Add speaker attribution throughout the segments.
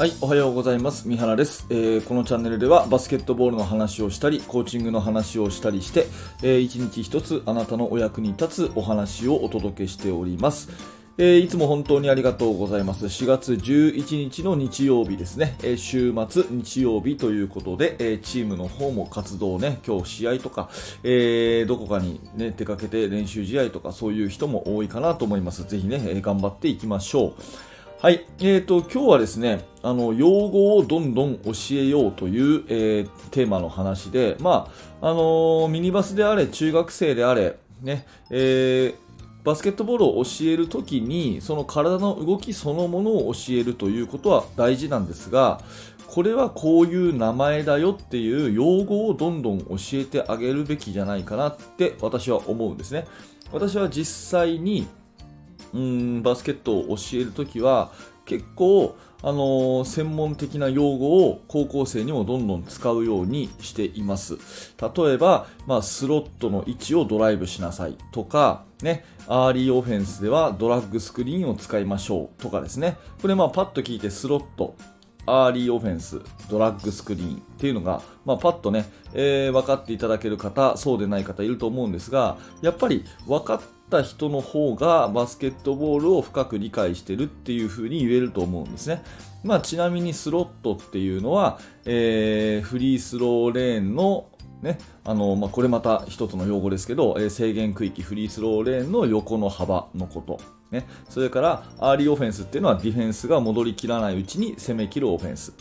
Speaker 1: はい、おはようございます。三原です、えーこのチャンネルではバスケットボールの話をしたり、コーチングの話をしたりして、えー一日一つあなたのお役に立つお話をお届けしております。えーいつも本当にありがとうございます。4月11日の日曜日ですね。えー週末日曜日ということで、えーチームの方も活動ね、今日試合とか、えどこかにね、出かけて練習試合とかそういう人も多いかなと思います。ぜひね、え頑張っていきましょう。はい。えーと、今日はですね、あの、用語をどんどん教えようという、えーテーマの話で、まあ、あのーミニバスであれ、中学生であれ、ね、えーバスケットボールを教えるときに、その体の動きそのものを教えるということは大事なんですが、これはこういう名前だよっていう用語をどんどん教えてあげるべきじゃないかなって私は思うんですね。私は実際にうんバスケットを教えるときは結構、あのー専門的な用語を高校生にもどんどん使うようにしています。例えば、まあ、スロットの位置をドライブしなさいとか、ね、アーリーオフェンスではドラッグスクリーンを使いましょうとかですね。これまあパッと聞いてスロット。アーリーオフェンス、ドラッグスクリーンっていうのが、まあ、パッとね、えー分かっていただける方、そうでない方いると思うんですが、やっぱり分かった人の方がバスケットボールを深く理解してるっていう風に言えると思うんですね。まあ、ちなみにスロットっていうのは、えーフリースローレーンのね、あのまあ、これまた一つの用語ですけど、えー制限区域フリースローレーンの横の幅のこと、ね、それからアーリーオフェンスっていうのはディフェンスが戻りきらないうちに攻めきるオフェンス。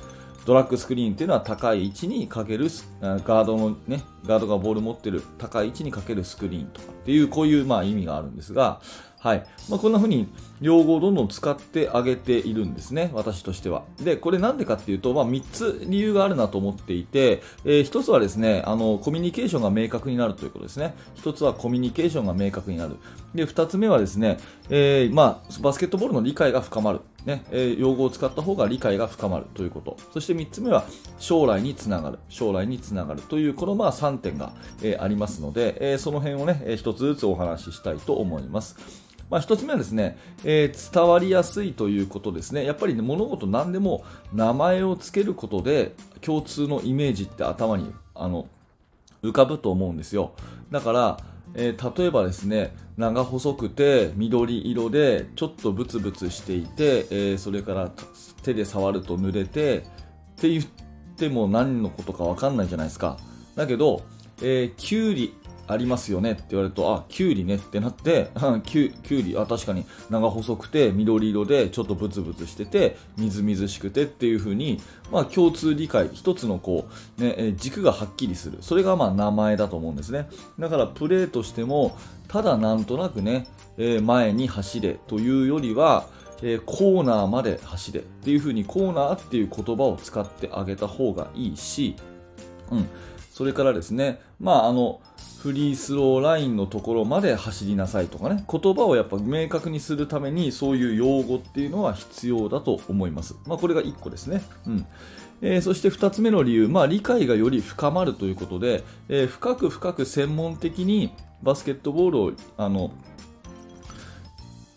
Speaker 1: ドラッグスクリーンっていうのは高い位置にかけるガードのねガードがボール持ってる高い位置にかけるスクリーンとかっていうこういうまあ意味があるんですが、はいまあ、こんな風に用語をどんどん使ってあげているんですね、私としては。で、これなんでかっていうと、まあ、3つ理由があるなと思っていて、えー1つはですねあのコミュニケーションが明確になるということですね。1つはコミュニケーションが明確になる。で、2つ目はですね、えーまあ、バスケットボールの理解が深まる。ねえ用語を使った方が理解が深まるということ。そして3つ目は将来につながる。将来につながるという、このまあ3点が、えありますので、えその辺をね、え1つずつお話ししたいと思います。まあ、一つ目はですね、えー伝わりやすいということですね。やっぱり、ね、物事何でも名前をつけることで共通のイメージって頭にあの浮かぶと思うんですよ。だから、えー例えばですね、長細くて緑色でちょっとブツブツしていて、えーそれから手で触ると濡れてって言っても何のことか分かんないじゃないですか。だけど、えー、キュウリありますよねって言われると、あ、キュウリねってなって、うんキュキュウリ、あ、確かに長細くて緑色でちょっとブツブツしてて、みずみずしくてっていう風に、まあ共通理解、一つのこう、ね、軸がはっきりする。それがまあ名前だと思うんですね。だからプレーとしても、ただなんとなくね、前に走れというよりは、えーコーナーまで走れっていう風にコーナーっていう言葉を使ってあげた方がいいし、うん、それからですね、まあ、あのフリースローラインのところまで走りなさいとかね、言葉をやっぱ明確にするために、そういう用語っていうのは必要だと思います。まあ、これが1個ですね。うんえーそして2つ目の理由、まあ、理解がより深まるということで、えー深く深く専門的にバスケットボールをあの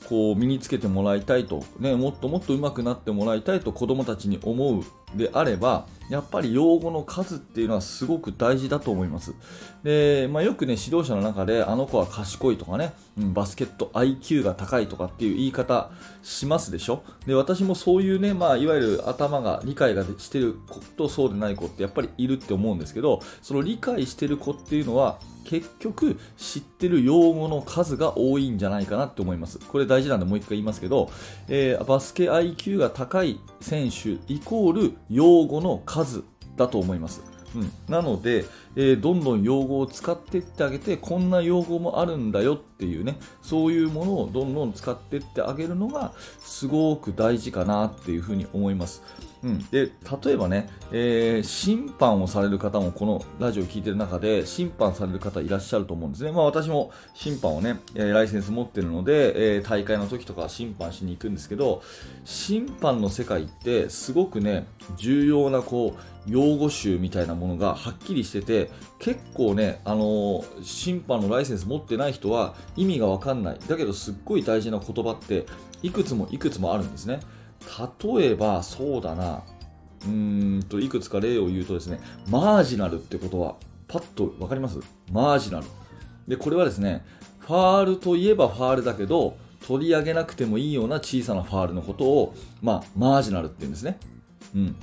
Speaker 1: こう身につけてもらいたいと、ね、もっともっと上手くなってもらいたいと子どもたちに思うであればやっぱり用語の数っていうのはすごく大事だと思いますで、まあ、よくね指導者の中であの子は賢いとかね、うんバスケット IQ が高いとかっていう言い方しますでしょで私もそういうね、まあ、いわゆる頭が理解がしてる子とそうでない子ってやっぱりいるって思うんですけどその理解してる子っていうのは結局知ってる用語の数が多いんじゃないかなって思います。これ大事なんでもう一回言いますけど、えーバスケ IQ が高い選手イコール用語の数だと思います。うん、なので、えーどんどん用語を使っていってあげてこんな用語もあるんだよっていうねそういうものをどんどん使っていってあげるのがすごく大事かなっていうふうに思います。うん、で例えばね、えー審判をされる方もこのラジオを聞いてる中で審判される方いらっしゃると思うんですね、まあ、私も審判をね、えーライセンス持ってるので、えー大会の時とか審判しに行くんですけど審判の世界ってすごくね重要なこう用語集みたいなものがはっきりしてて結構ね、あの審判のライセンス持ってない人は意味がわかんない。だけどすっごい大事な言葉っていくつもいくつもあるんですね。例えばそうだなうーんと、いくつか例を言うとですね、マージナルってことは、パッとわかります？マージナル。で、これはですね、ファールといえばファールだけど、取り上げなくてもいいような小さなファールのことを、まあ、マージナルって言うんですね。うん。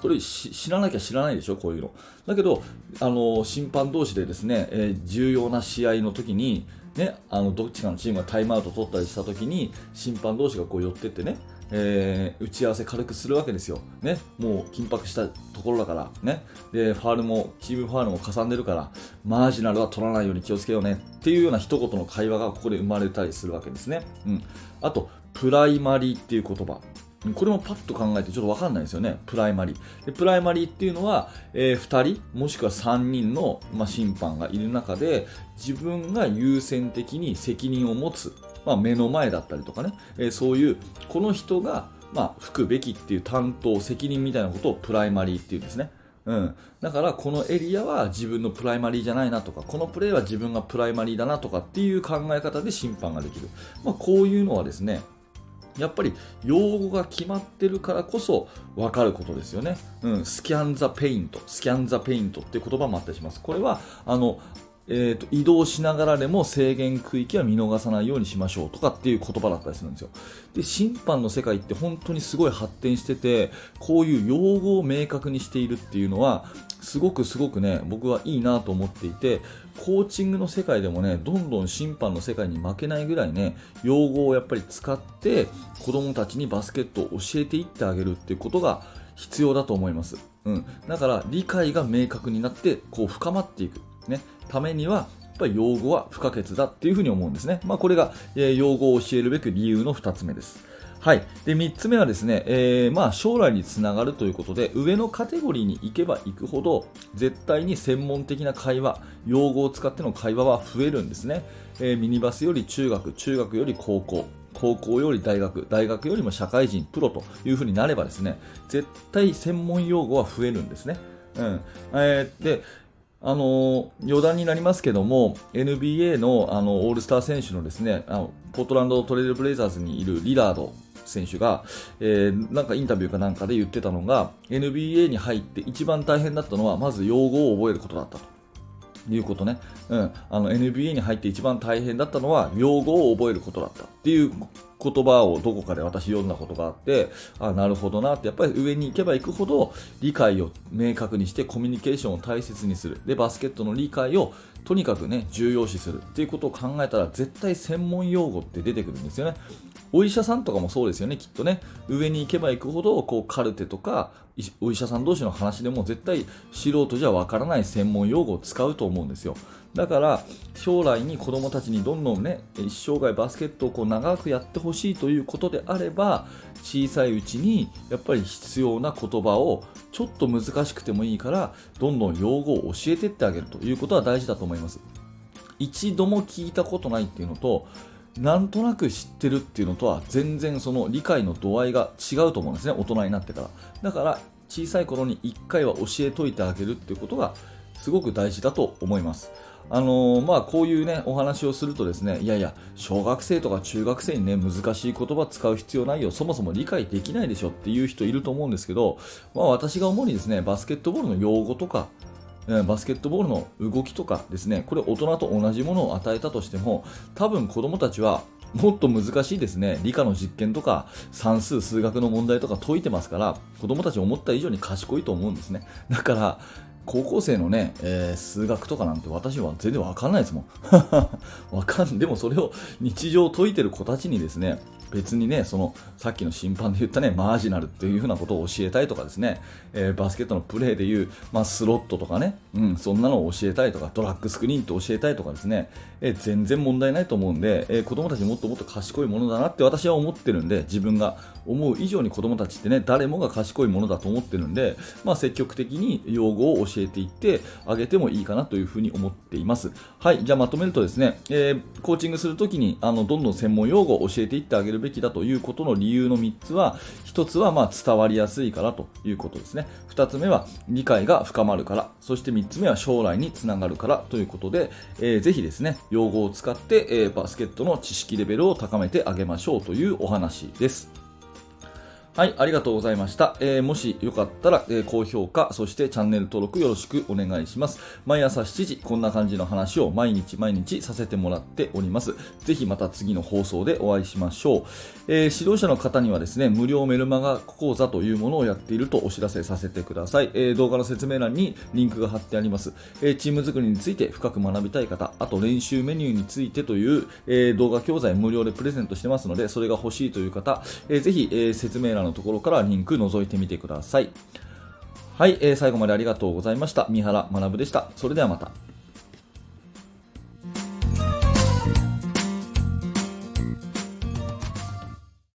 Speaker 1: これ知らなきゃ知らないでしょ、こういうの。だけど、あの審判同士でですね、えー、重要な試合の時に、ね、あのどっちかのチームがタイムアウト取ったりした時に審判同士がこう寄ってってね、えー、打ち合わせ軽くするわけですよ、ね、もう緊迫したところだから、ね、でファールもチームファールもかさんでるからmarginal は取らないように気をつけようね。っていうような一言の会話がここで生まれたりするわけですね、うん、あと primary っていう言葉。これもパッと考えてちょっと分かんないですよね、 primary。で primary っていうのは、えー、2人、もしくは3人の、まあ、審判がいる中で、自分が優先的に責任を持つ、まあ、目の前だったりとかね、えー、そういう、この人が、まあ、吹くべきっていう担当、責任みたいなことを primary っていうんですね。うん、だからこのエリアは自分の primary じゃないなとかこのプレーは自分が primary だなとかっていう考え方で審判ができる、まあ、こういうのはですねやっぱり用語が決まってるからこそ分かることですよね。うん、 scan the paint、scan the paint っていう言葉もあったりします。これは、あの、えーと、移動しながらでも制限区域は見逃さないようにしましょうとかっていう言葉だったりするんですよ。で、審判の世界って本当にすごい発展してて、こういう用語を明確にしているっていうのは、すごくすごくね、僕はいいなと思っていて、コーチングの世界でもね、どんどん審判の世界に負けないぐらいね、用語をやっぱり使って子供たちにバスケットを教えていってあげるっていうことが必要だと思います。うん。だから理解が明確になってこう深まっていく。ね。ためにはやっぱり用語は不可欠だっていうふうに思うんですね。まあこれが、えー、用語を教えるべく理由の2つ目です。はい。で、3つ目はですね、えー、まあ、将来につながるということで、上のカテゴリーに行けば行くほど、絶対に専門的な会話、用語を使っての会話は増えるんですね。えー、ミニバスより中学、中学より高校、高校より大学、大学よりも社会人、プロというふうになればですね、絶対専門用語は増えるんですね。うん。えー、で、あの余談になりますけども NBA のあのオールスター選手のですねあのポートランドトレイルブレイザーズにいるリラード選手が、えー、なんかインタビューかなんかで言ってたのが NBA に入って一番大変だったのはまず用語を覚えることだったと。いうことね、うん、あの NBA に入って一番大変だったのは用語を覚えることだった。っていう言葉をどこかで私読んだことがあってあなるほどなってやっぱり上に行けば行くほど理解を明確にしてコミュニケーションを大切にする。でバスケットの理解をとにかくね重要視する。っていうことを考えたら絶対専門用語って出てくるんですよね。お医者さんとかもそうですよね、きっとね。上に行けば行くほど、こう、カルテとか、お医者さん同士の話でも絶対素人じゃわからない専門用語を使うと思うんですよ。だから、将来に子供たちにどんどんね、一生涯バスケットをこう長くやってほしいということであれば、小さいうちにやっぱり必要な言葉をちょっと難しくてもいいから、どんどん用語を教えてってあげるということは大事だと思います。一度も聞いたことないっていうのと、なんとなく知ってるっていうのとは全然その理解の度合いが違うと思うんですね、大人になってから。だから小さい頃に1回は教えといてあげるっていうことがすごく大事だと思います。あのー、まあ、こういうね、お話をするとですね、いやいや、小学生とか中学生にね、難しい言葉使う必要ないよ、そもそも理解できないでしょっていう人いると思うんですけど、まあ、私が主にですね、バスケットボールの用語とか、バスケットボールの動きとかですね、これ大人と同じものを与えたとしても、多分子供たちはもっと難しいですね、理科の実験とか算数、数学の問題とか解いてますから、子供たち思った以上に賢いと思うんですね。だから、高校生のね、えー、数学とかなんて私は全然わかんないですもん。わかん、でもそれを日常解いてる子たちにですね、別にね、その、さっきの審判で言ったね、マージナルっていう風なことを教えたいとかですね、えー、バスケットのプレーでいう、まあ、スロットとかね、うん、そんなのを教えたいとか、ドラッグスクリーンって教えたいとかですね、えー、全然問題ないと思うんで、えー、子供たちもっともっと賢いものだなって私は思ってるんで、自分が思う以上に子供たちってね、誰もが賢いものだと思ってるんで、まあ、積極的に用語を教え教えていってあげてもいいかなというふうに思っています。はい、じゃあまとめるとですね、えー、コーチングするときに、あの、どんどん専門用語を教えていってあげるべきだということの理由の3つは、1つはま伝わりやすいからということですね。2つ目は理解が深まるから、そして3つ目は将来につながるからということで、えー、ぜひですね、用語を使って、えー、バスケットの知識レベルを高めてあげましょうというお話です。はい、ありがとうございました。えー、もしよかったら、えー、高評価、そしてチャンネル登録よろしくお願いします。毎朝7時、こんな感じの話を毎日毎日させてもらっております。ぜひまた次の放送でお会いしましょう。えー、指導者の方にはですね、無料メルマガ講座というものをやっているとお知らせさせてください。え動画の説明欄にリンクが貼ってあります。えチーム作りについて深く学びたい方、あと練習メニューについてという、え動画教材無料でプレゼントしてますので、それが欲しいという方、えぜひ、え説明欄のところからリンク覗いてみてください。はい、えー、最後までありがとうございました。三原学でした。それではまた。